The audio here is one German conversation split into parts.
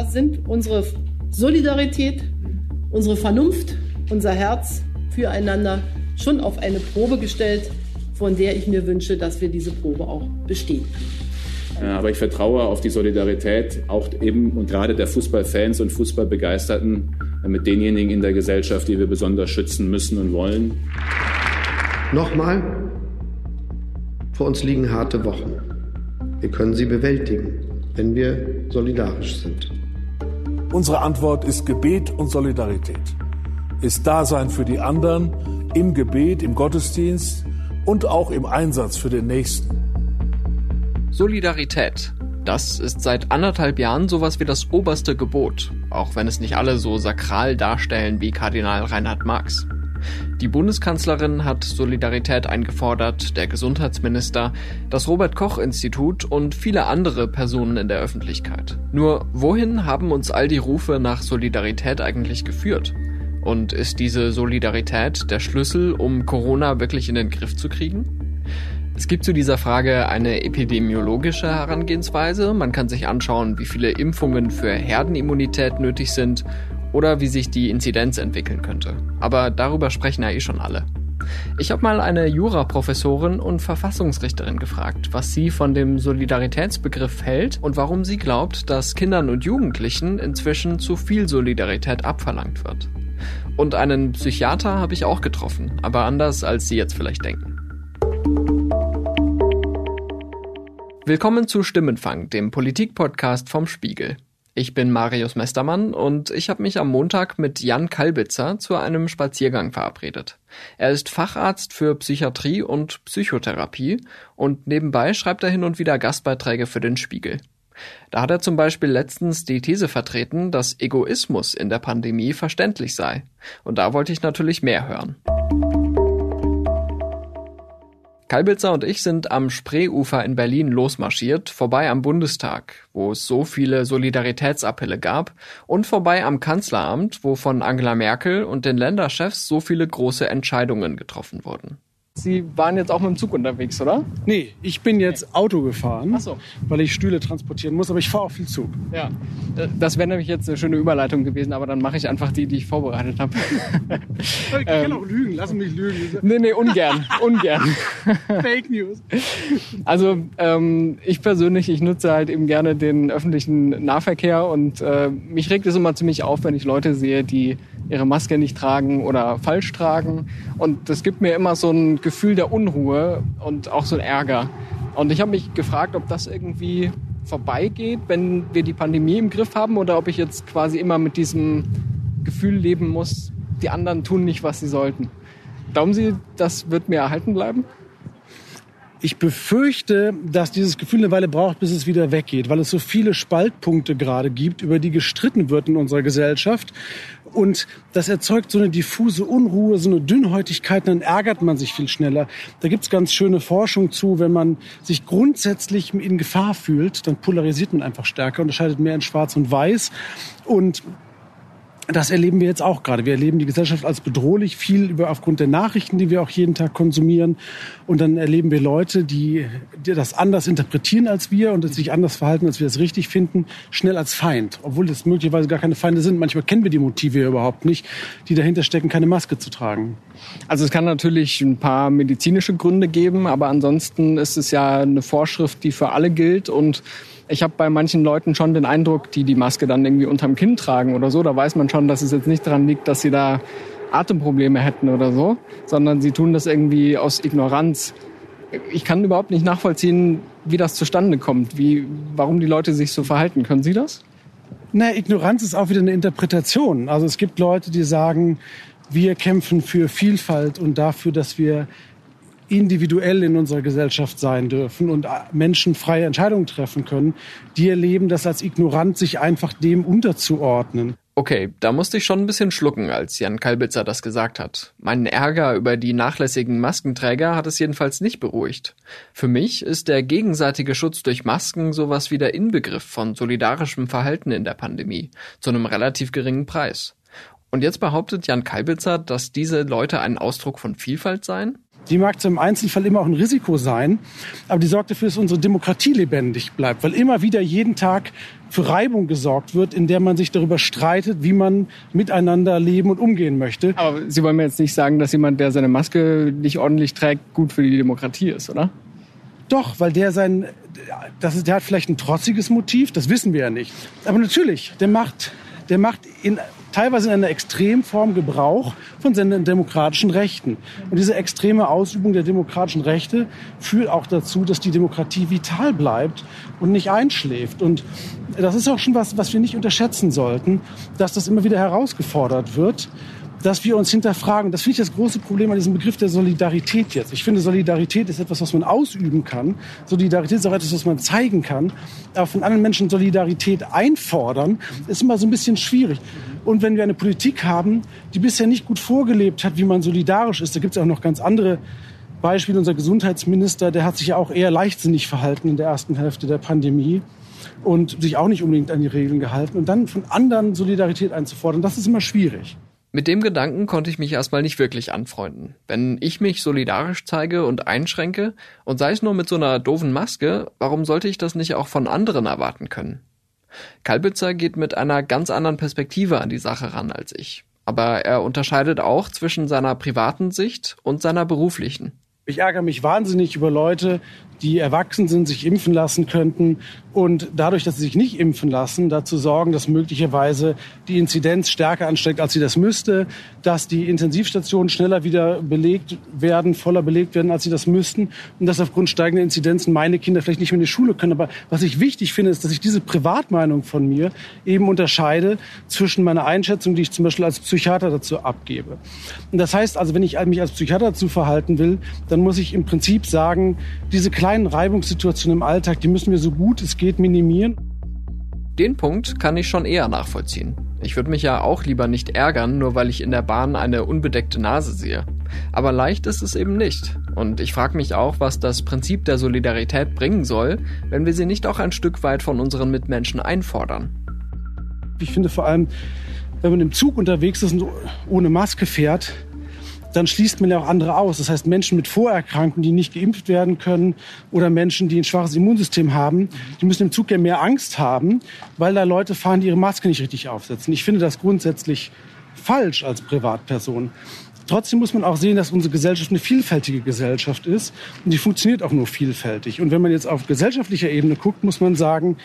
da sind unsere Solidarität, unsere Vernunft, unser Herz füreinander schon auf eine Probe gestellt, von der ich mir wünsche, dass wir diese Probe auch bestehen. Aber ich vertraue auf die Solidarität auch eben und gerade der Fußballfans und Fußballbegeisterten mit denjenigen in der Gesellschaft, die wir besonders schützen müssen und wollen. Nochmal, vor uns liegen harte Wochen. Wir können sie bewältigen, wenn wir solidarisch sind. Unsere Antwort ist Gebet und Solidarität. Ist Dasein für die anderen im Gebet, im Gottesdienst und auch im Einsatz für den Nächsten. Solidarität. Das ist seit anderthalb Jahren sowas wie das oberste Gebot, auch wenn es nicht alle so sakral darstellen wie Kardinal Reinhard Marx. Die Bundeskanzlerin hat Solidarität eingefordert, der Gesundheitsminister, das Robert Koch Institut und viele andere Personen in der Öffentlichkeit. Nur wohin haben uns all die Rufe nach Solidarität eigentlich geführt? Und ist diese Solidarität der Schlüssel, um Corona wirklich in den Griff zu kriegen? Es gibt zu dieser Frage eine epidemiologische Herangehensweise. Man kann sich anschauen, wie viele Impfungen für Herdenimmunität nötig sind oder wie sich die Inzidenz entwickeln könnte. Aber darüber sprechen ja eh schon alle. Ich habe mal eine Juraprofessorin und Verfassungsrichterin gefragt, was sie von dem Solidaritätsbegriff hält und warum sie glaubt, dass Kindern und Jugendlichen inzwischen zu viel Solidarität abverlangt wird. Und einen Psychiater habe ich auch getroffen, aber anders als Sie jetzt vielleicht denken. Willkommen zu Stimmenfang, dem Politikpodcast vom Spiegel. Ich bin Marius Mestermann und ich habe mich am Montag mit Jan Kalbitzer zu einem Spaziergang verabredet. Er ist Facharzt für Psychiatrie und Psychotherapie und nebenbei schreibt er hin und wieder Gastbeiträge für den Spiegel. Da hat er zum Beispiel letztens die These vertreten, dass Egoismus in der Pandemie verständlich sei. Und da wollte ich natürlich mehr hören. Kalbitzer und ich sind am Spreeufer in Berlin losmarschiert, vorbei am Bundestag, wo es so viele Solidaritätsappelle gab, und vorbei am Kanzleramt, wo von Angela Merkel und den Länderchefs so viele große Entscheidungen getroffen wurden. Sie waren jetzt auch mit dem Zug unterwegs, oder? Nee, ich bin jetzt Auto gefahren, so. weil ich Stühle transportieren muss, aber ich fahre auch viel Zug. Ja, das wäre nämlich jetzt eine schöne Überleitung gewesen, aber dann mache ich einfach die, die ich vorbereitet habe. Ich kann ähm, auch lügen, lass mich lügen. Nee, nee, ungern, ungern. Fake News. Also ähm, ich persönlich, ich nutze halt eben gerne den öffentlichen Nahverkehr und äh, mich regt es immer ziemlich auf, wenn ich Leute sehe, die ihre Maske nicht tragen oder falsch tragen. Und das gibt mir immer so ein Gefühl der Unruhe und auch so ein Ärger. Und ich habe mich gefragt, ob das irgendwie vorbeigeht, wenn wir die Pandemie im Griff haben oder ob ich jetzt quasi immer mit diesem Gefühl leben muss, die anderen tun nicht, was sie sollten. Glauben Sie, das wird mir erhalten bleiben? Ich befürchte, dass dieses Gefühl eine Weile braucht, bis es wieder weggeht, weil es so viele Spaltpunkte gerade gibt, über die gestritten wird in unserer Gesellschaft. Und das erzeugt so eine diffuse Unruhe, so eine Dünnhäutigkeit, dann ärgert man sich viel schneller. Da gibt's ganz schöne Forschung zu, wenn man sich grundsätzlich in Gefahr fühlt, dann polarisiert man einfach stärker, unterscheidet mehr in Schwarz und Weiß. Und das erleben wir jetzt auch gerade. Wir erleben die Gesellschaft als bedrohlich, viel über aufgrund der Nachrichten, die wir auch jeden Tag konsumieren. Und dann erleben wir Leute, die, die das anders interpretieren als wir und sich anders verhalten, als wir es richtig finden, schnell als Feind. Obwohl das möglicherweise gar keine Feinde sind. Manchmal kennen wir die Motive überhaupt nicht, die dahinter stecken, keine Maske zu tragen. Also es kann natürlich ein paar medizinische Gründe geben, aber ansonsten ist es ja eine Vorschrift, die für alle gilt und ich habe bei manchen Leuten schon den Eindruck, die die Maske dann irgendwie unterm Kinn tragen oder so, da weiß man schon, dass es jetzt nicht daran liegt, dass sie da Atemprobleme hätten oder so, sondern sie tun das irgendwie aus Ignoranz. Ich kann überhaupt nicht nachvollziehen, wie das zustande kommt, wie, warum die Leute sich so verhalten. Können Sie das? Na, Ignoranz ist auch wieder eine Interpretation. Also es gibt Leute, die sagen, wir kämpfen für Vielfalt und dafür, dass wir individuell in unserer Gesellschaft sein dürfen und Menschen freie Entscheidungen treffen können, die erleben das als ignorant, sich einfach dem unterzuordnen. Okay, da musste ich schon ein bisschen schlucken, als Jan Kalbitzer das gesagt hat. Meinen Ärger über die nachlässigen Maskenträger hat es jedenfalls nicht beruhigt. Für mich ist der gegenseitige Schutz durch Masken sowas wie der Inbegriff von solidarischem Verhalten in der Pandemie, zu einem relativ geringen Preis. Und jetzt behauptet Jan Kalbitzer, dass diese Leute ein Ausdruck von Vielfalt seien? Die mag zum Einzelfall immer auch ein Risiko sein, aber die sorgt dafür, dass unsere Demokratie lebendig bleibt, weil immer wieder jeden Tag für Reibung gesorgt wird, in der man sich darüber streitet, wie man miteinander leben und umgehen möchte. Aber Sie wollen mir jetzt nicht sagen, dass jemand, der seine Maske nicht ordentlich trägt, gut für die Demokratie ist, oder? Doch, weil der sein, das ist, der hat vielleicht ein trotziges Motiv, das wissen wir ja nicht. Aber natürlich, der macht, der macht in teilweise in einer Extremform Gebrauch von demokratischen Rechten. Und diese extreme Ausübung der demokratischen Rechte führt auch dazu, dass die Demokratie vital bleibt und nicht einschläft. Und das ist auch schon was, was wir nicht unterschätzen sollten, dass das immer wieder herausgefordert wird dass wir uns hinterfragen. Das finde ich das große Problem an diesem Begriff der Solidarität jetzt. Ich finde, Solidarität ist etwas, was man ausüben kann. Solidarität ist auch etwas, was man zeigen kann. Aber von anderen Menschen Solidarität einfordern, ist immer so ein bisschen schwierig. Und wenn wir eine Politik haben, die bisher nicht gut vorgelebt hat, wie man solidarisch ist, da gibt es auch noch ganz andere Beispiele. Unser Gesundheitsminister, der hat sich ja auch eher leichtsinnig verhalten in der ersten Hälfte der Pandemie und sich auch nicht unbedingt an die Regeln gehalten. Und dann von anderen Solidarität einzufordern, das ist immer schwierig. Mit dem Gedanken konnte ich mich erstmal nicht wirklich anfreunden. Wenn ich mich solidarisch zeige und einschränke, und sei es nur mit so einer doofen Maske, warum sollte ich das nicht auch von anderen erwarten können? Kalbitzer geht mit einer ganz anderen Perspektive an die Sache ran als ich. Aber er unterscheidet auch zwischen seiner privaten Sicht und seiner beruflichen. Ich ärgere mich wahnsinnig über Leute, die erwachsen sind, sich impfen lassen könnten und dadurch, dass sie sich nicht impfen lassen, dazu sorgen, dass möglicherweise die Inzidenz stärker ansteigt, als sie das müsste, dass die Intensivstationen schneller wieder belegt werden, voller belegt werden, als sie das müssten und dass aufgrund steigender Inzidenzen meine Kinder vielleicht nicht mehr in die Schule können. Aber was ich wichtig finde, ist, dass ich diese Privatmeinung von mir eben unterscheide zwischen meiner Einschätzung, die ich zum Beispiel als Psychiater dazu abgebe. Und das heißt also, wenn ich mich als Psychiater dazu verhalten will, dann muss ich im Prinzip sagen, diese kleine kleinen Reibungssituationen im Alltag, die müssen wir so gut es geht minimieren. Den Punkt kann ich schon eher nachvollziehen. Ich würde mich ja auch lieber nicht ärgern, nur weil ich in der Bahn eine unbedeckte Nase sehe. Aber leicht ist es eben nicht. Und ich frage mich auch, was das Prinzip der Solidarität bringen soll, wenn wir sie nicht auch ein Stück weit von unseren Mitmenschen einfordern. Ich finde vor allem, wenn man im Zug unterwegs ist und ohne Maske fährt, dann schließt man ja auch andere aus. Das heißt, Menschen mit Vorerkrankungen, die nicht geimpft werden können oder Menschen, die ein schwaches Immunsystem haben, die müssen im Zug ja mehr Angst haben, weil da Leute fahren, die ihre Maske nicht richtig aufsetzen. Ich finde das grundsätzlich falsch als Privatperson. Trotzdem muss man auch sehen, dass unsere Gesellschaft eine vielfältige Gesellschaft ist und die funktioniert auch nur vielfältig. Und wenn man jetzt auf gesellschaftlicher Ebene guckt, muss man sagen,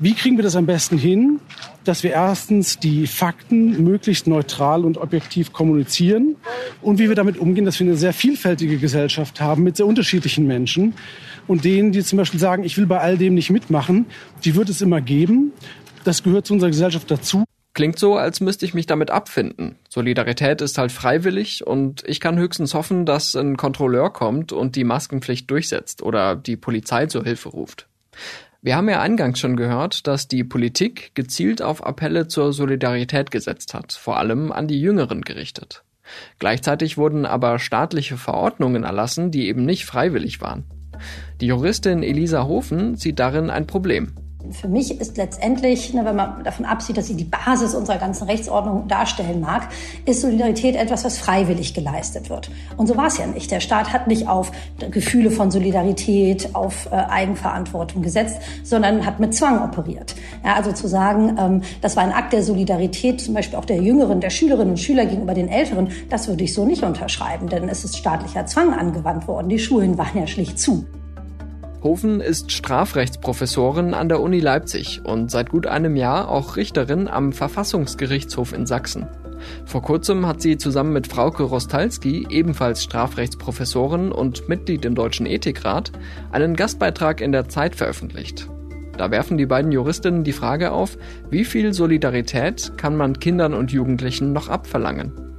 wie kriegen wir das am besten hin, dass wir erstens die Fakten möglichst neutral und objektiv kommunizieren und wie wir damit umgehen, dass wir eine sehr vielfältige Gesellschaft haben mit sehr unterschiedlichen Menschen und denen, die zum Beispiel sagen, ich will bei all dem nicht mitmachen, die wird es immer geben. Das gehört zu unserer Gesellschaft dazu. Klingt so, als müsste ich mich damit abfinden. Solidarität ist halt freiwillig und ich kann höchstens hoffen, dass ein Kontrolleur kommt und die Maskenpflicht durchsetzt oder die Polizei zur Hilfe ruft. Wir haben ja eingangs schon gehört, dass die Politik gezielt auf Appelle zur Solidarität gesetzt hat, vor allem an die Jüngeren gerichtet. Gleichzeitig wurden aber staatliche Verordnungen erlassen, die eben nicht freiwillig waren. Die Juristin Elisa Hofen sieht darin ein Problem. Für mich ist letztendlich, ne, wenn man davon absieht, dass sie die Basis unserer ganzen Rechtsordnung darstellen mag, ist Solidarität etwas, was freiwillig geleistet wird. Und so war es ja nicht. Der Staat hat nicht auf Gefühle von Solidarität, auf äh, Eigenverantwortung gesetzt, sondern hat mit Zwang operiert. Ja, also zu sagen, ähm, das war ein Akt der Solidarität, zum Beispiel auch der Jüngeren, der Schülerinnen und Schüler gegenüber den Älteren, das würde ich so nicht unterschreiben, denn es ist staatlicher Zwang angewandt worden. Die Schulen waren ja schlicht zu. Hofen ist Strafrechtsprofessorin an der Uni Leipzig und seit gut einem Jahr auch Richterin am Verfassungsgerichtshof in Sachsen. Vor kurzem hat sie zusammen mit Frauke Rostalski, ebenfalls Strafrechtsprofessorin und Mitglied im Deutschen Ethikrat, einen Gastbeitrag in der Zeit veröffentlicht. Da werfen die beiden Juristinnen die Frage auf, wie viel Solidarität kann man Kindern und Jugendlichen noch abverlangen?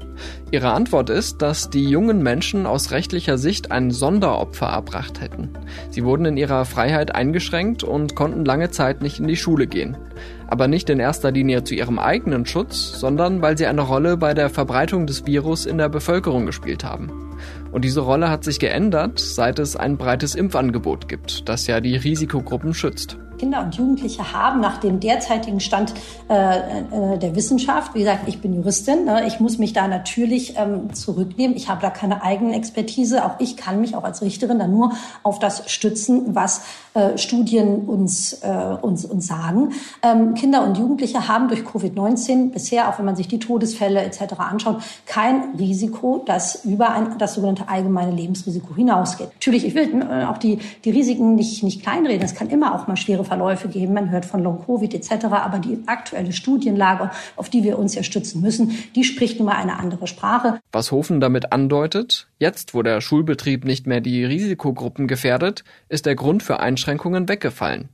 Ihre Antwort ist, dass die jungen Menschen aus rechtlicher Sicht ein Sonderopfer erbracht hätten. Sie wurden in ihrer Freiheit eingeschränkt und konnten lange Zeit nicht in die Schule gehen. Aber nicht in erster Linie zu ihrem eigenen Schutz, sondern weil sie eine Rolle bei der Verbreitung des Virus in der Bevölkerung gespielt haben. Und diese Rolle hat sich geändert, seit es ein breites Impfangebot gibt, das ja die Risikogruppen schützt. Kinder und Jugendliche haben nach dem derzeitigen Stand äh, äh, der Wissenschaft, wie gesagt, ich bin Juristin, ne, ich muss mich da natürlich ähm, zurücknehmen. Ich habe da keine eigene Expertise. Auch ich kann mich auch als Richterin dann nur auf das stützen, was äh, Studien uns, äh, uns, uns sagen. Ähm, Kinder und Jugendliche haben durch Covid-19 bisher, auch wenn man sich die Todesfälle etc. anschaut, kein Risiko, das über ein, das sogenannte allgemeine Lebensrisiko hinausgeht. Natürlich, ich will äh, auch die, die Risiken nicht, nicht kleinreden. Es kann immer auch mal schwere Verläufe geben. Man hört von Long-Covid etc. Aber die aktuelle Studienlage, auf die wir uns ja stützen müssen, die spricht nun mal eine andere Sprache. Was Hofen damit andeutet, jetzt, wo der Schulbetrieb nicht mehr die Risikogruppen gefährdet, ist der Grund für Einschränkungen Einschränkungen weggefallen.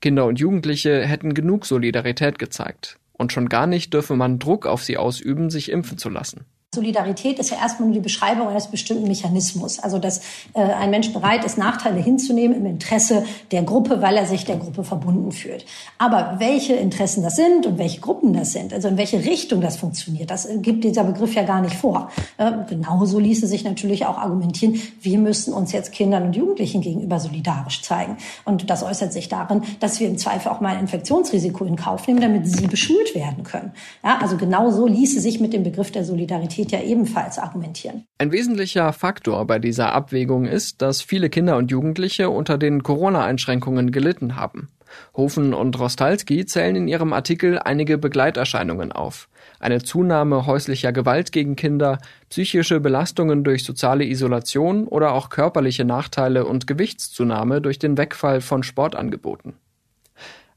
Kinder und Jugendliche hätten genug Solidarität gezeigt. Und schon gar nicht dürfe man Druck auf sie ausüben, sich impfen zu lassen. Solidarität ist ja erstmal nur die Beschreibung eines bestimmten Mechanismus. Also, dass äh, ein Mensch bereit ist, Nachteile hinzunehmen im Interesse der Gruppe, weil er sich der Gruppe verbunden fühlt. Aber welche Interessen das sind und welche Gruppen das sind, also in welche Richtung das funktioniert, das gibt dieser Begriff ja gar nicht vor. Äh, genauso ließe sich natürlich auch argumentieren, wir müssen uns jetzt Kindern und Jugendlichen gegenüber solidarisch zeigen. Und das äußert sich darin, dass wir im Zweifel auch mal ein Infektionsrisiko in Kauf nehmen, damit sie beschult werden können. Ja, also genauso ließe sich mit dem Begriff der Solidarität Solidarität ja ebenfalls argumentieren. Ein wesentlicher Faktor bei dieser Abwägung ist, dass viele Kinder und Jugendliche unter den Corona-Einschränkungen gelitten haben. Hofen und Rostalski zählen in ihrem Artikel einige Begleiterscheinungen auf. Eine Zunahme häuslicher Gewalt gegen Kinder, psychische Belastungen durch soziale Isolation oder auch körperliche Nachteile und Gewichtszunahme durch den Wegfall von Sportangeboten.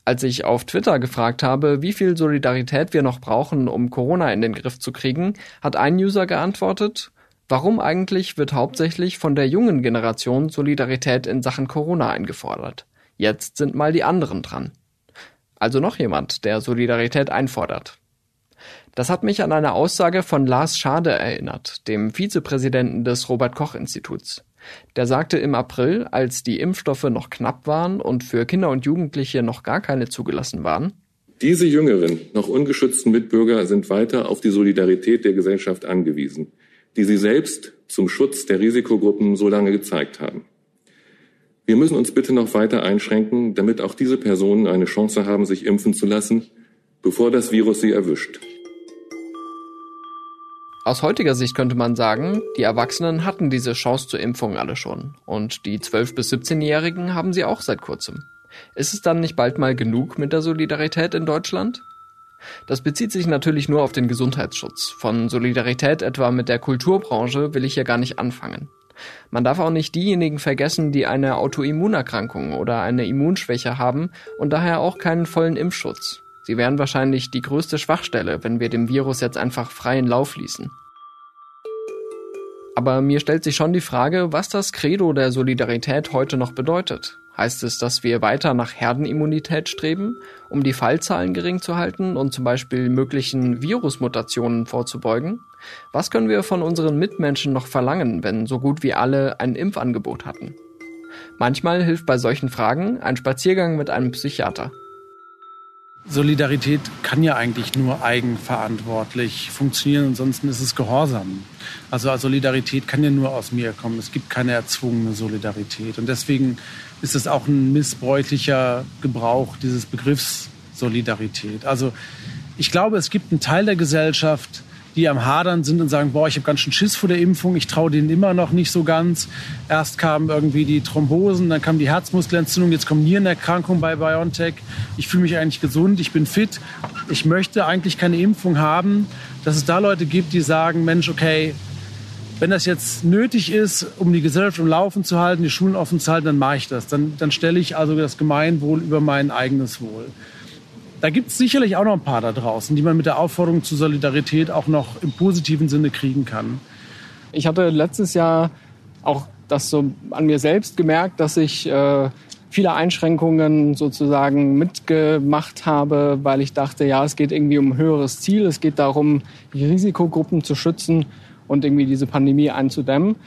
Als ich auf Twitter gefragt habe, wie viel Solidarität wir noch brauchen, um Corona in den Griff zu kriegen, hat ein User geantwortet, warum eigentlich wird hauptsächlich von der jungen Generation Solidarität in Sachen Corona eingefordert? Jetzt sind mal die anderen dran. Also noch jemand, der Solidarität einfordert. Das hat mich an eine Aussage von Lars Schade erinnert, dem Vizepräsidenten des Robert Koch Instituts. Der sagte im April, als die Impfstoffe noch knapp waren und für Kinder und Jugendliche noch gar keine zugelassen waren, diese jüngeren, noch ungeschützten Mitbürger sind weiter auf die Solidarität der Gesellschaft angewiesen, die sie selbst zum Schutz der Risikogruppen so lange gezeigt haben. Wir müssen uns bitte noch weiter einschränken, damit auch diese Personen eine Chance haben, sich impfen zu lassen, bevor das Virus sie erwischt. Aus heutiger Sicht könnte man sagen, die Erwachsenen hatten diese Chance zur Impfung alle schon. Und die 12- bis 17-Jährigen haben sie auch seit kurzem. Ist es dann nicht bald mal genug mit der Solidarität in Deutschland? Das bezieht sich natürlich nur auf den Gesundheitsschutz. Von Solidarität etwa mit der Kulturbranche will ich hier gar nicht anfangen. Man darf auch nicht diejenigen vergessen, die eine Autoimmunerkrankung oder eine Immunschwäche haben und daher auch keinen vollen Impfschutz. Sie wären wahrscheinlich die größte Schwachstelle, wenn wir dem Virus jetzt einfach freien Lauf ließen. Aber mir stellt sich schon die Frage, was das Credo der Solidarität heute noch bedeutet. Heißt es, dass wir weiter nach Herdenimmunität streben, um die Fallzahlen gering zu halten und zum Beispiel möglichen Virusmutationen vorzubeugen? Was können wir von unseren Mitmenschen noch verlangen, wenn so gut wie alle ein Impfangebot hatten? Manchmal hilft bei solchen Fragen ein Spaziergang mit einem Psychiater. Solidarität kann ja eigentlich nur eigenverantwortlich funktionieren, ansonsten ist es Gehorsam. Also Solidarität kann ja nur aus mir kommen. Es gibt keine erzwungene Solidarität. Und deswegen ist es auch ein missbräuchlicher Gebrauch dieses Begriffs Solidarität. Also ich glaube, es gibt einen Teil der Gesellschaft, die am Hadern sind und sagen, boah, ich habe ganz schön Schiss vor der Impfung, ich traue denen immer noch nicht so ganz. Erst kamen irgendwie die Thrombosen, dann kam die Herzmuskelentzündung, jetzt kommt Nierenerkrankung bei BioNTech. Ich fühle mich eigentlich gesund, ich bin fit, ich möchte eigentlich keine Impfung haben. Dass es da Leute gibt, die sagen, Mensch, okay, wenn das jetzt nötig ist, um die Gesellschaft im Laufen zu halten, die Schulen offen zu halten, dann mache ich das. Dann, dann stelle ich also das Gemeinwohl über mein eigenes Wohl. Da gibt es sicherlich auch noch ein paar da draußen, die man mit der Aufforderung zur Solidarität auch noch im positiven Sinne kriegen kann. Ich hatte letztes Jahr auch das so an mir selbst gemerkt, dass ich äh, viele Einschränkungen sozusagen mitgemacht habe, weil ich dachte, ja, es geht irgendwie um ein höheres Ziel, es geht darum, die Risikogruppen zu schützen und irgendwie diese Pandemie einzudämmen.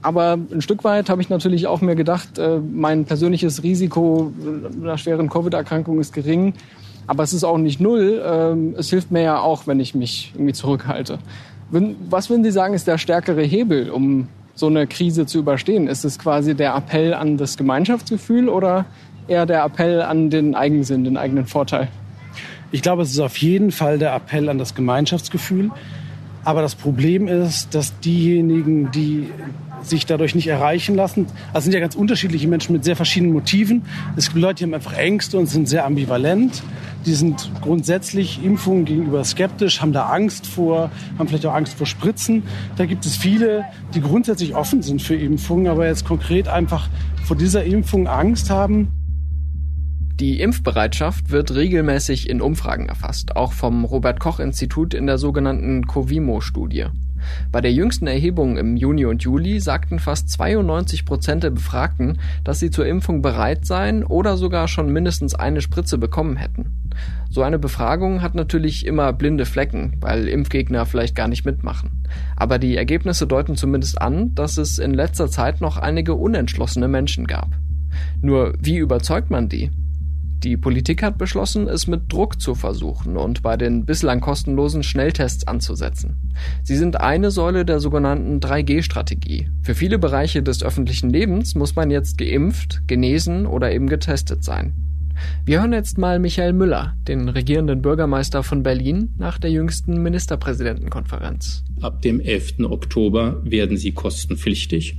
Aber ein Stück weit habe ich natürlich auch mir gedacht, äh, mein persönliches Risiko einer schweren Covid-Erkrankung ist gering. Aber es ist auch nicht null. Ähm, es hilft mir ja auch, wenn ich mich irgendwie zurückhalte. Was würden Sie sagen, ist der stärkere Hebel, um so eine Krise zu überstehen? Ist es quasi der Appell an das Gemeinschaftsgefühl oder eher der Appell an den Eigensinn, den eigenen Vorteil? Ich glaube, es ist auf jeden Fall der Appell an das Gemeinschaftsgefühl. Aber das Problem ist, dass diejenigen, die sich dadurch nicht erreichen lassen. Also sind ja ganz unterschiedliche Menschen mit sehr verschiedenen Motiven. Es gibt Leute, die haben einfach Ängste und sind sehr ambivalent. Die sind grundsätzlich Impfungen gegenüber skeptisch, haben da Angst vor, haben vielleicht auch Angst vor Spritzen. Da gibt es viele, die grundsätzlich offen sind für Impfungen, aber jetzt konkret einfach vor dieser Impfung Angst haben. Die Impfbereitschaft wird regelmäßig in Umfragen erfasst, auch vom Robert Koch Institut in der sogenannten Covimo-Studie. Bei der jüngsten Erhebung im Juni und Juli sagten fast 92 Prozent der Befragten, dass sie zur Impfung bereit seien oder sogar schon mindestens eine Spritze bekommen hätten. So eine Befragung hat natürlich immer blinde Flecken, weil Impfgegner vielleicht gar nicht mitmachen. Aber die Ergebnisse deuten zumindest an, dass es in letzter Zeit noch einige unentschlossene Menschen gab. Nur wie überzeugt man die? Die Politik hat beschlossen, es mit Druck zu versuchen und bei den bislang kostenlosen Schnelltests anzusetzen. Sie sind eine Säule der sogenannten 3G-Strategie. Für viele Bereiche des öffentlichen Lebens muss man jetzt geimpft, genesen oder eben getestet sein. Wir hören jetzt mal Michael Müller, den regierenden Bürgermeister von Berlin, nach der jüngsten Ministerpräsidentenkonferenz. Ab dem 11. Oktober werden sie kostenpflichtig.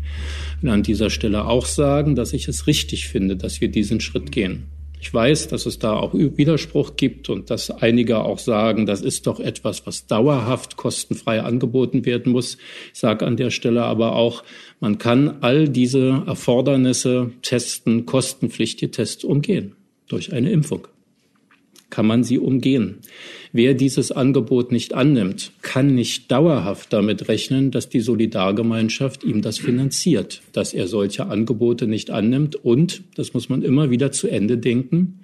Ich will an dieser Stelle auch sagen, dass ich es richtig finde, dass wir diesen Schritt gehen. Ich weiß, dass es da auch Widerspruch gibt und dass einige auch sagen, das ist doch etwas, was dauerhaft kostenfrei angeboten werden muss. Ich sage an der Stelle aber auch, man kann all diese Erfordernisse testen, kostenpflichtige Tests umgehen durch eine Impfung kann man sie umgehen. Wer dieses Angebot nicht annimmt, kann nicht dauerhaft damit rechnen, dass die Solidargemeinschaft ihm das finanziert, dass er solche Angebote nicht annimmt. Und, das muss man immer wieder zu Ende denken,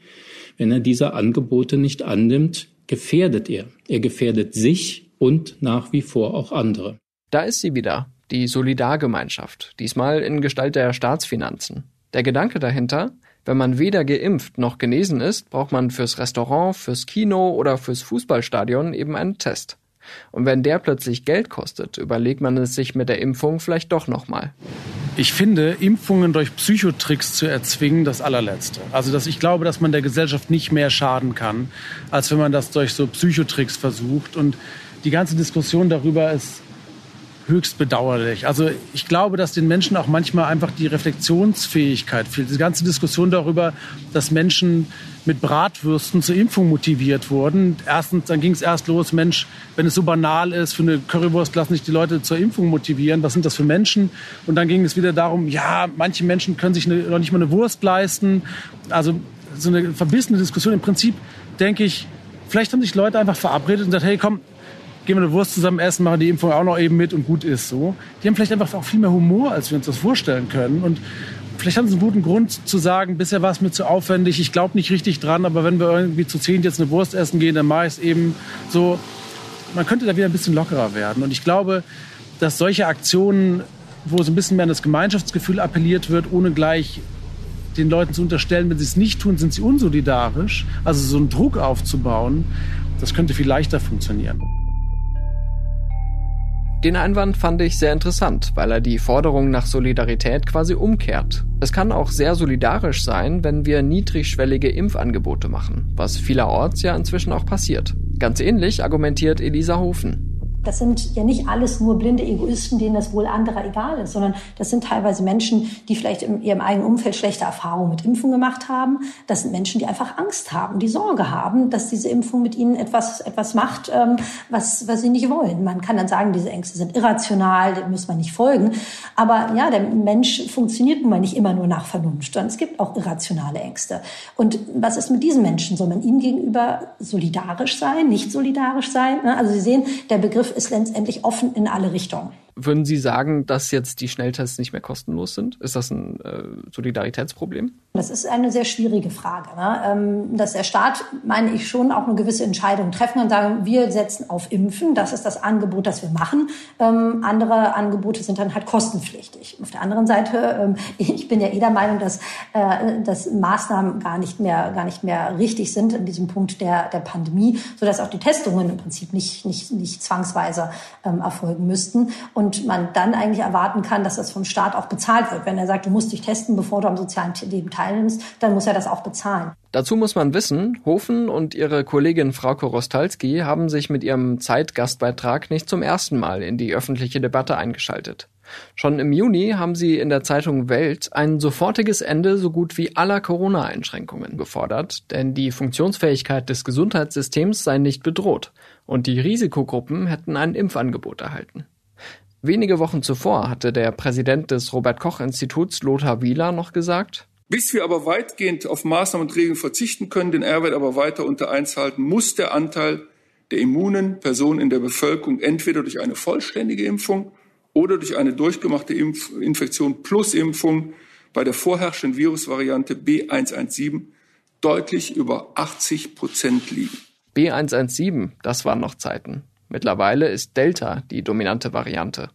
wenn er diese Angebote nicht annimmt, gefährdet er. Er gefährdet sich und nach wie vor auch andere. Da ist sie wieder, die Solidargemeinschaft, diesmal in Gestalt der Staatsfinanzen. Der Gedanke dahinter, wenn man weder geimpft noch genesen ist, braucht man fürs Restaurant, fürs Kino oder fürs Fußballstadion eben einen Test. Und wenn der plötzlich Geld kostet, überlegt man es sich mit der Impfung vielleicht doch nochmal. Ich finde, Impfungen durch Psychotricks zu erzwingen, das allerletzte. Also dass ich glaube, dass man der Gesellschaft nicht mehr schaden kann, als wenn man das durch so Psychotricks versucht. Und die ganze Diskussion darüber ist höchst bedauerlich. Also ich glaube, dass den Menschen auch manchmal einfach die Reflexionsfähigkeit fehlt. Die ganze Diskussion darüber, dass Menschen mit Bratwürsten zur Impfung motiviert wurden. Erstens, dann ging es erst los, Mensch, wenn es so banal ist, für eine Currywurst lassen sich die Leute zur Impfung motivieren. Was sind das für Menschen? Und dann ging es wieder darum, ja, manche Menschen können sich noch nicht mal eine Wurst leisten. Also so eine verbissene Diskussion. Im Prinzip denke ich, vielleicht haben sich Leute einfach verabredet und gesagt, hey, komm, gehen wir eine Wurst zusammen essen, machen die Impfung auch noch eben mit und gut ist so. Die haben vielleicht einfach auch viel mehr Humor, als wir uns das vorstellen können. Und vielleicht haben sie einen guten Grund zu sagen, bisher war es mir zu aufwendig, ich glaube nicht richtig dran, aber wenn wir irgendwie zu zehn jetzt eine Wurst essen gehen, dann mache ich es eben so. Man könnte da wieder ein bisschen lockerer werden. Und ich glaube, dass solche Aktionen, wo so ein bisschen mehr an das Gemeinschaftsgefühl appelliert wird, ohne gleich den Leuten zu unterstellen, wenn sie es nicht tun, sind sie unsolidarisch, also so einen Druck aufzubauen, das könnte viel leichter funktionieren. Den Einwand fand ich sehr interessant, weil er die Forderung nach Solidarität quasi umkehrt. Es kann auch sehr solidarisch sein, wenn wir niedrigschwellige Impfangebote machen, was vielerorts ja inzwischen auch passiert. Ganz ähnlich argumentiert Elisa Hofen. Das sind ja nicht alles nur blinde Egoisten, denen das Wohl anderer egal ist, sondern das sind teilweise Menschen, die vielleicht in ihrem eigenen Umfeld schlechte Erfahrungen mit Impfen gemacht haben. Das sind Menschen, die einfach Angst haben, die Sorge haben, dass diese Impfung mit ihnen etwas, etwas macht, ähm, was, was sie nicht wollen. Man kann dann sagen, diese Ängste sind irrational, dem muss man nicht folgen. Aber ja, der Mensch funktioniert nun mal nicht immer nur nach Vernunft, sondern es gibt auch irrationale Ängste. Und was ist mit diesen Menschen? Soll man ihnen gegenüber solidarisch sein, nicht solidarisch sein? Also Sie sehen, der Begriff ist letztendlich offen in alle Richtungen. Würden Sie sagen, dass jetzt die Schnelltests nicht mehr kostenlos sind? Ist das ein äh, Solidaritätsproblem? Das ist eine sehr schwierige Frage. Ne? Ähm, dass der Staat, meine ich, schon auch eine gewisse Entscheidung treffen und sagen, wir setzen auf Impfen, das ist das Angebot, das wir machen. Ähm, andere Angebote sind dann halt kostenpflichtig. Auf der anderen Seite, ähm, ich bin ja eh der Meinung, dass, äh, dass Maßnahmen gar nicht mehr, gar nicht mehr richtig sind in diesem Punkt der, der Pandemie, sodass auch die Testungen im Prinzip nicht, nicht, nicht zwangsweise ähm, erfolgen müssten. Und und man dann eigentlich erwarten kann, dass das vom Staat auch bezahlt wird. Wenn er sagt, du musst dich testen, bevor du am sozialen Leben teilnimmst, dann muss er das auch bezahlen. Dazu muss man wissen, Hofen und ihre Kollegin Frau Korostalski haben sich mit ihrem Zeitgastbeitrag nicht zum ersten Mal in die öffentliche Debatte eingeschaltet. Schon im Juni haben sie in der Zeitung Welt ein sofortiges Ende so gut wie aller Corona-Einschränkungen gefordert, denn die Funktionsfähigkeit des Gesundheitssystems sei nicht bedroht und die Risikogruppen hätten ein Impfangebot erhalten. Wenige Wochen zuvor hatte der Präsident des Robert Koch Instituts Lothar Wieler noch gesagt, bis wir aber weitgehend auf Maßnahmen und Regeln verzichten können, den R-Wert aber weiter unter eins halten, muss der Anteil der immunen Personen in der Bevölkerung entweder durch eine vollständige Impfung oder durch eine durchgemachte Impf Infektion plus Impfung bei der vorherrschenden Virusvariante B117 deutlich über 80 Prozent liegen. B117, das waren noch Zeiten. Mittlerweile ist Delta die dominante Variante.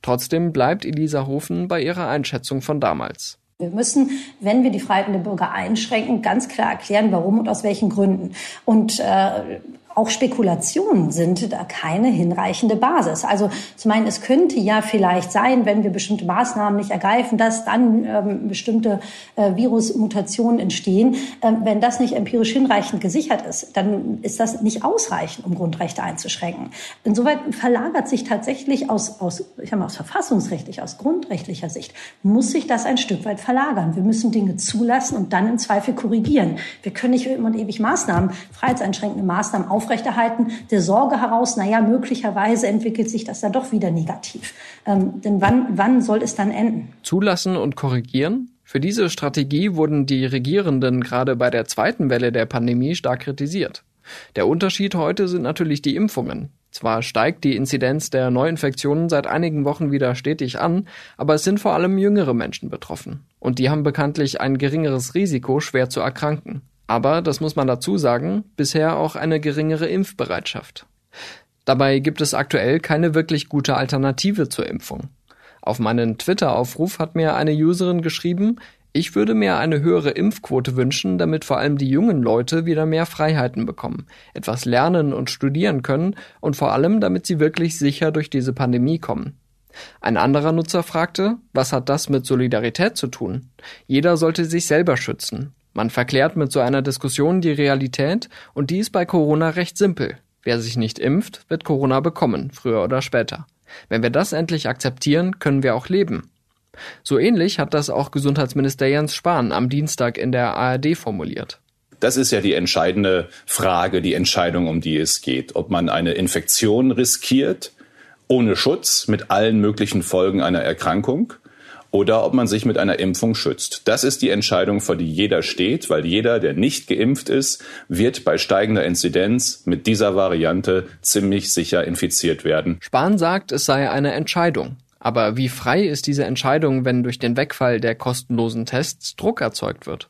Trotzdem bleibt Elisa Hofen bei ihrer Einschätzung von damals. Wir müssen, wenn wir die Freiheiten der Bürger einschränken, ganz klar erklären, warum und aus welchen Gründen. Und äh, auch Spekulationen sind da keine hinreichende Basis. Also zum einen, es könnte ja vielleicht sein, wenn wir bestimmte Maßnahmen nicht ergreifen, dass dann ähm, bestimmte äh, Virusmutationen entstehen. Ähm, wenn das nicht empirisch hinreichend gesichert ist, dann ist das nicht ausreichend, um Grundrechte einzuschränken. Insoweit verlagert sich tatsächlich aus, aus, ich sag mal, aus verfassungsrechtlich, aus grundrechtlicher Sicht, muss sich das ein Stück weit verlagern. Wir müssen Dinge zulassen und dann im Zweifel korrigieren. Wir können nicht immer und ewig Maßnahmen, freiheitseinschränkende Maßnahmen auf aufrechterhalten, der Sorge heraus, naja, möglicherweise entwickelt sich das dann doch wieder negativ. Ähm, denn wann, wann soll es dann enden? Zulassen und korrigieren? Für diese Strategie wurden die Regierenden gerade bei der zweiten Welle der Pandemie stark kritisiert. Der Unterschied heute sind natürlich die Impfungen. Zwar steigt die Inzidenz der Neuinfektionen seit einigen Wochen wieder stetig an, aber es sind vor allem jüngere Menschen betroffen. Und die haben bekanntlich ein geringeres Risiko, schwer zu erkranken. Aber, das muss man dazu sagen, bisher auch eine geringere Impfbereitschaft. Dabei gibt es aktuell keine wirklich gute Alternative zur Impfung. Auf meinen Twitter-Aufruf hat mir eine Userin geschrieben, ich würde mir eine höhere Impfquote wünschen, damit vor allem die jungen Leute wieder mehr Freiheiten bekommen, etwas lernen und studieren können und vor allem, damit sie wirklich sicher durch diese Pandemie kommen. Ein anderer Nutzer fragte, was hat das mit Solidarität zu tun? Jeder sollte sich selber schützen. Man verklärt mit so einer Diskussion die Realität und die ist bei Corona recht simpel. Wer sich nicht impft, wird Corona bekommen, früher oder später. Wenn wir das endlich akzeptieren, können wir auch leben. So ähnlich hat das auch Gesundheitsminister Jens Spahn am Dienstag in der ARD formuliert. Das ist ja die entscheidende Frage, die Entscheidung, um die es geht. Ob man eine Infektion riskiert, ohne Schutz, mit allen möglichen Folgen einer Erkrankung, oder ob man sich mit einer Impfung schützt. Das ist die Entscheidung, vor die jeder steht, weil jeder, der nicht geimpft ist, wird bei steigender Inzidenz mit dieser Variante ziemlich sicher infiziert werden. Spahn sagt, es sei eine Entscheidung. Aber wie frei ist diese Entscheidung, wenn durch den Wegfall der kostenlosen Tests Druck erzeugt wird?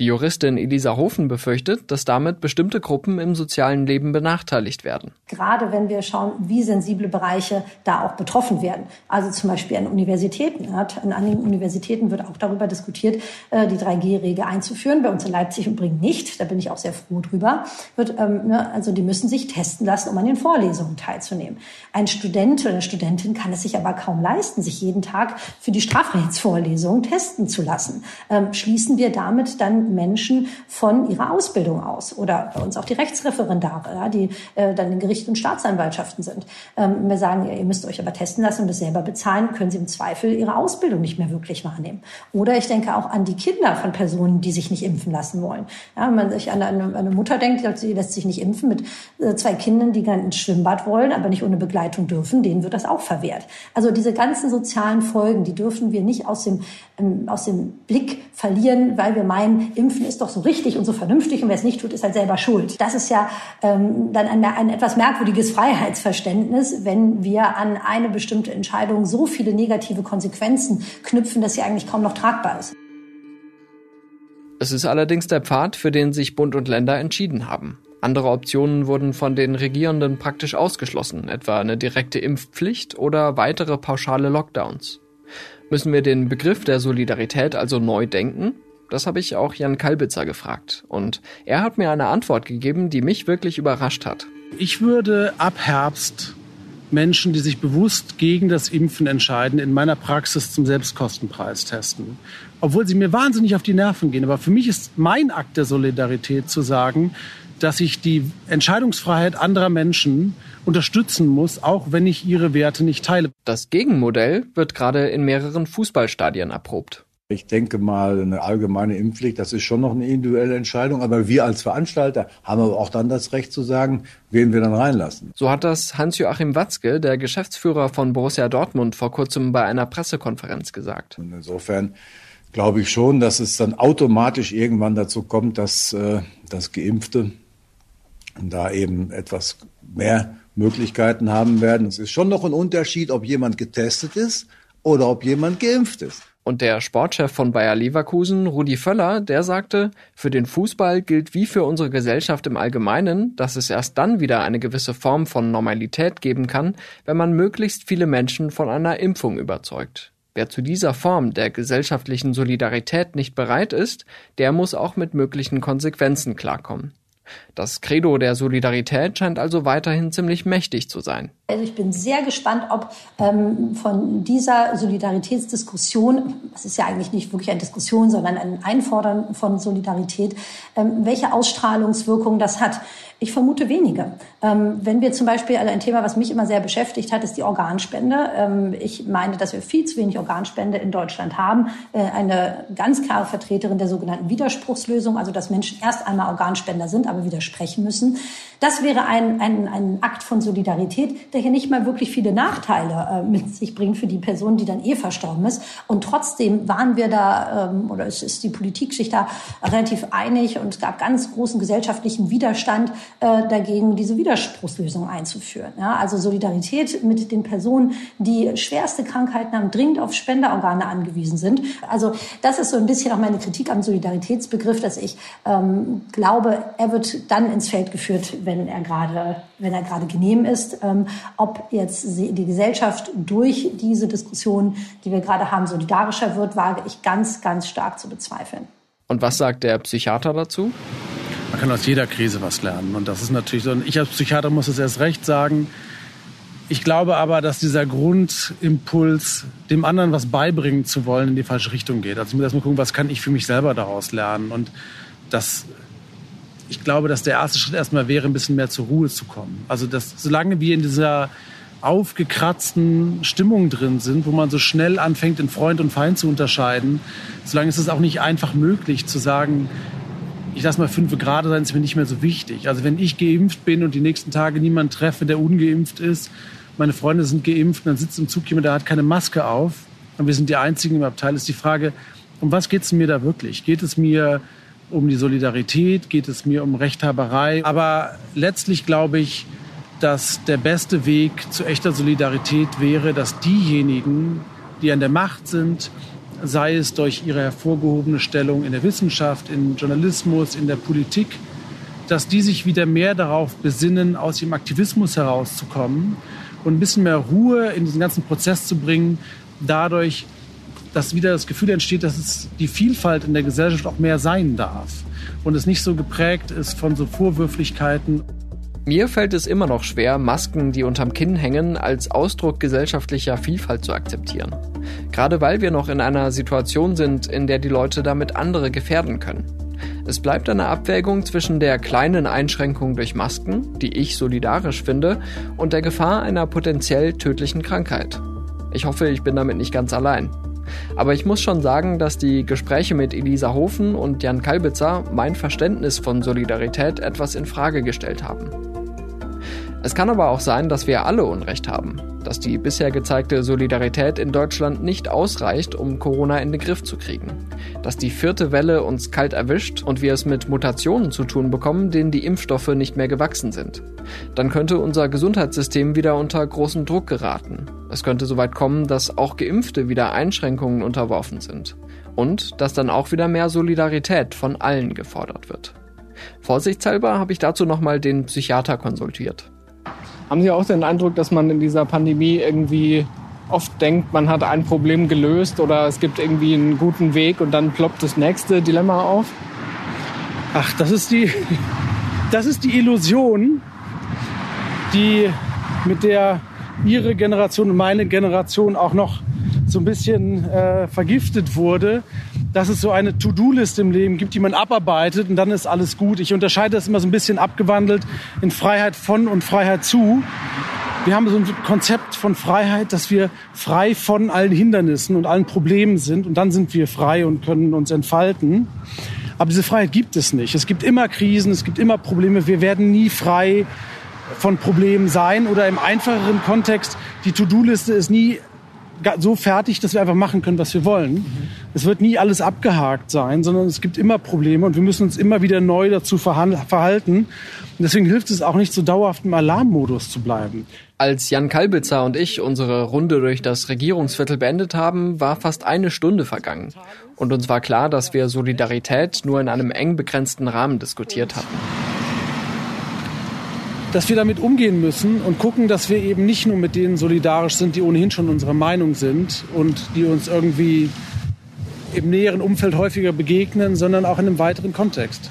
Die Juristin Elisa Hofen befürchtet, dass damit bestimmte Gruppen im sozialen Leben benachteiligt werden. Gerade wenn wir schauen, wie sensible Bereiche da auch betroffen werden. Also zum Beispiel an Universitäten. An einigen Universitäten wird auch darüber diskutiert, äh, die 3G-Regel einzuführen. Bei uns in Leipzig übrigens nicht. Da bin ich auch sehr froh drüber. Ähm, ne, also die müssen sich testen lassen, um an den Vorlesungen teilzunehmen. Ein Student oder eine Studentin kann es sich aber kaum leisten, sich jeden Tag für die Strafrechtsvorlesung testen zu lassen. Ähm, schließen wir damit dann Menschen von ihrer Ausbildung aus oder bei uns auch die Rechtsreferendare, ja, die äh, dann in Gerichten und Staatsanwaltschaften sind. Ähm, wir sagen, ihr müsst euch aber testen lassen und das selber bezahlen, können sie im Zweifel ihre Ausbildung nicht mehr wirklich wahrnehmen. Oder ich denke auch an die Kinder von Personen, die sich nicht impfen lassen wollen. Ja, wenn man sich an eine, eine Mutter denkt, sie lässt sich nicht impfen mit äh, zwei Kindern, die gerne ins Schwimmbad wollen, aber nicht ohne Begleitung dürfen, denen wird das auch verwehrt. Also diese ganzen sozialen Folgen, die dürfen wir nicht aus dem, ähm, aus dem Blick verlieren, weil wir meinen, Impfen ist doch so richtig und so vernünftig und wer es nicht tut, ist halt selber schuld. Das ist ja ähm, dann ein, ein etwas merkwürdiges Freiheitsverständnis, wenn wir an eine bestimmte Entscheidung so viele negative Konsequenzen knüpfen, dass sie eigentlich kaum noch tragbar ist. Es ist allerdings der Pfad, für den sich Bund und Länder entschieden haben. Andere Optionen wurden von den Regierenden praktisch ausgeschlossen, etwa eine direkte Impfpflicht oder weitere pauschale Lockdowns. Müssen wir den Begriff der Solidarität also neu denken? Das habe ich auch Jan Kalbitzer gefragt. Und er hat mir eine Antwort gegeben, die mich wirklich überrascht hat. Ich würde ab Herbst Menschen, die sich bewusst gegen das Impfen entscheiden, in meiner Praxis zum Selbstkostenpreis testen. Obwohl sie mir wahnsinnig auf die Nerven gehen. Aber für mich ist mein Akt der Solidarität zu sagen, dass ich die Entscheidungsfreiheit anderer Menschen unterstützen muss, auch wenn ich ihre Werte nicht teile. Das Gegenmodell wird gerade in mehreren Fußballstadien erprobt. Ich denke mal, eine allgemeine Impfpflicht, das ist schon noch eine individuelle Entscheidung. Aber wir als Veranstalter haben aber auch dann das Recht zu sagen, wen wir dann reinlassen. So hat das Hans-Joachim Watzke, der Geschäftsführer von Borussia Dortmund, vor kurzem bei einer Pressekonferenz gesagt. Und insofern glaube ich schon, dass es dann automatisch irgendwann dazu kommt, dass, äh, dass Geimpfte da eben etwas mehr Möglichkeiten haben werden. Es ist schon noch ein Unterschied, ob jemand getestet ist oder ob jemand geimpft ist. Und der Sportchef von Bayer Leverkusen, Rudi Völler, der sagte, für den Fußball gilt wie für unsere Gesellschaft im Allgemeinen, dass es erst dann wieder eine gewisse Form von Normalität geben kann, wenn man möglichst viele Menschen von einer Impfung überzeugt. Wer zu dieser Form der gesellschaftlichen Solidarität nicht bereit ist, der muss auch mit möglichen Konsequenzen klarkommen. Das Credo der Solidarität scheint also weiterhin ziemlich mächtig zu sein. Also ich bin sehr gespannt, ob ähm, von dieser Solidaritätsdiskussion, das ist ja eigentlich nicht wirklich eine Diskussion, sondern ein Einfordern von Solidarität, ähm, welche Ausstrahlungswirkung das hat. Ich vermute wenige. Ähm, wenn wir zum Beispiel, also ein Thema, was mich immer sehr beschäftigt hat, ist die Organspende. Ähm, ich meine, dass wir viel zu wenig Organspende in Deutschland haben. Äh, eine ganz klare Vertreterin der sogenannten Widerspruchslösung, also dass Menschen erst einmal Organspender sind, aber widersprechen müssen. Das wäre ein, ein, ein Akt von Solidarität, der hier nicht mal wirklich viele Nachteile äh, mit sich bringt für die Person, die dann eh verstorben ist. Und trotzdem waren wir da, ähm, oder es ist die Politik sich da relativ einig und es gab ganz großen gesellschaftlichen Widerstand äh, dagegen, diese Widerspruchslösung einzuführen. Ja, also Solidarität mit den Personen, die schwerste Krankheiten haben, dringend auf Spenderorgane angewiesen sind. Also das ist so ein bisschen auch meine Kritik am Solidaritätsbegriff, dass ich ähm, glaube, er wird dann ins Feld geführt, wenn er gerade, wenn er gerade genehm ist. Ähm, ob jetzt die Gesellschaft durch diese Diskussion, die wir gerade haben, solidarischer wird, wage ich ganz, ganz stark zu bezweifeln. Und was sagt der Psychiater dazu? Man kann aus jeder Krise was lernen. Und das ist natürlich so. Und ich als Psychiater muss es erst recht sagen. Ich glaube aber, dass dieser Grundimpuls, dem anderen was beibringen zu wollen, in die falsche Richtung geht. Also ich muss erst mal gucken, was kann ich für mich selber daraus lernen. Und das, ich glaube, dass der erste Schritt erstmal wäre, ein bisschen mehr zur Ruhe zu kommen. Also dass, solange wir in dieser aufgekratzten Stimmung drin sind, wo man so schnell anfängt, in Freund und Feind zu unterscheiden, solange ist es auch nicht einfach möglich zu sagen, ich lasse mal fünf Grad sein, ist mir nicht mehr so wichtig. Also wenn ich geimpft bin und die nächsten Tage niemand treffe, der ungeimpft ist, meine Freunde sind geimpft, dann sitzt im Zug jemand, der hat keine Maske auf und wir sind die Einzigen im Abteil, ist die Frage, um was geht es mir da wirklich? Geht es mir um die Solidarität? Geht es mir um Rechthaberei? Aber letztlich glaube ich, dass der beste Weg zu echter Solidarität wäre, dass diejenigen, die an der Macht sind, sei es durch ihre hervorgehobene Stellung in der Wissenschaft, im Journalismus, in der Politik, dass die sich wieder mehr darauf besinnen, aus ihrem Aktivismus herauszukommen und ein bisschen mehr Ruhe in diesen ganzen Prozess zu bringen, dadurch, dass wieder das Gefühl entsteht, dass es die Vielfalt in der Gesellschaft auch mehr sein darf und es nicht so geprägt ist von so Vorwürflichkeiten. Mir fällt es immer noch schwer, Masken, die unterm Kinn hängen, als Ausdruck gesellschaftlicher Vielfalt zu akzeptieren. Gerade weil wir noch in einer Situation sind, in der die Leute damit andere gefährden können. Es bleibt eine Abwägung zwischen der kleinen Einschränkung durch Masken, die ich solidarisch finde, und der Gefahr einer potenziell tödlichen Krankheit. Ich hoffe, ich bin damit nicht ganz allein. Aber ich muss schon sagen, dass die Gespräche mit Elisa Hofen und Jan Kalbitzer mein Verständnis von Solidarität etwas in Frage gestellt haben. Es kann aber auch sein, dass wir alle Unrecht haben, dass die bisher gezeigte Solidarität in Deutschland nicht ausreicht, um Corona in den Griff zu kriegen, dass die vierte Welle uns kalt erwischt und wir es mit Mutationen zu tun bekommen, denen die Impfstoffe nicht mehr gewachsen sind. Dann könnte unser Gesundheitssystem wieder unter großen Druck geraten. Es könnte soweit kommen, dass auch Geimpfte wieder Einschränkungen unterworfen sind. Und dass dann auch wieder mehr Solidarität von allen gefordert wird. Vorsichtshalber habe ich dazu nochmal den Psychiater konsultiert. Haben Sie auch den Eindruck, dass man in dieser Pandemie irgendwie oft denkt, man hat ein Problem gelöst oder es gibt irgendwie einen guten Weg und dann ploppt das nächste Dilemma auf? Ach, das ist die, das ist die Illusion, die mit der Ihre Generation und meine Generation auch noch so ein bisschen äh, vergiftet wurde, dass es so eine To-Do-Liste im Leben gibt, die man abarbeitet und dann ist alles gut. Ich unterscheide das immer so ein bisschen abgewandelt in Freiheit von und Freiheit zu. Wir haben so ein Konzept von Freiheit, dass wir frei von allen Hindernissen und allen Problemen sind und dann sind wir frei und können uns entfalten. Aber diese Freiheit gibt es nicht. Es gibt immer Krisen, es gibt immer Probleme. Wir werden nie frei von Problemen sein oder im einfacheren Kontext, die To-Do-Liste ist nie so fertig, dass wir einfach machen können, was wir wollen. Mhm. Es wird nie alles abgehakt sein, sondern es gibt immer Probleme und wir müssen uns immer wieder neu dazu verhalten. Und deswegen hilft es auch nicht, so dauerhaft im Alarmmodus zu bleiben. Als Jan Kalbitzer und ich unsere Runde durch das Regierungsviertel beendet haben, war fast eine Stunde vergangen. Und uns war klar, dass wir Solidarität nur in einem eng begrenzten Rahmen diskutiert hatten dass wir damit umgehen müssen und gucken, dass wir eben nicht nur mit denen solidarisch sind, die ohnehin schon unsere Meinung sind und die uns irgendwie im näheren Umfeld häufiger begegnen, sondern auch in einem weiteren Kontext.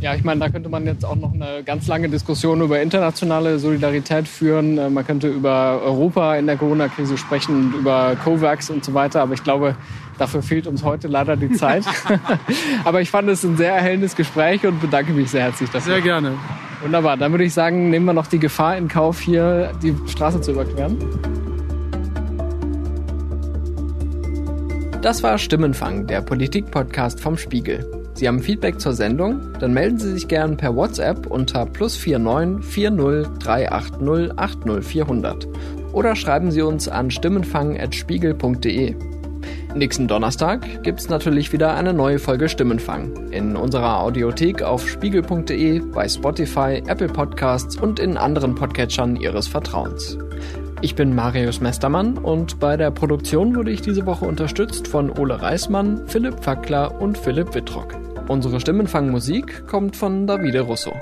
Ja, ich meine, da könnte man jetzt auch noch eine ganz lange Diskussion über internationale Solidarität führen. Äh, man könnte über Europa in der Corona-Krise sprechen, über COVAX und so weiter. Aber ich glaube, dafür fehlt uns heute leider die Zeit. Aber ich fand es ein sehr erhellendes Gespräch und bedanke mich sehr herzlich dafür. Sehr gerne. Wunderbar, dann würde ich sagen, nehmen wir noch die Gefahr in Kauf, hier die Straße zu überqueren. Das war Stimmenfang, der Politik-Podcast vom Spiegel. Sie haben Feedback zur Sendung? Dann melden Sie sich gern per WhatsApp unter plus 49 40 380 80 400 oder schreiben Sie uns an stimmenfang.spiegel.de. Nächsten Donnerstag gibt's natürlich wieder eine neue Folge Stimmenfang. In unserer Audiothek auf spiegel.de, bei Spotify, Apple Podcasts und in anderen Podcatchern Ihres Vertrauens. Ich bin Marius Mestermann und bei der Produktion wurde ich diese Woche unterstützt von Ole Reismann, Philipp Fackler und Philipp Wittrock. Unsere Stimmenfangmusik kommt von Davide Russo.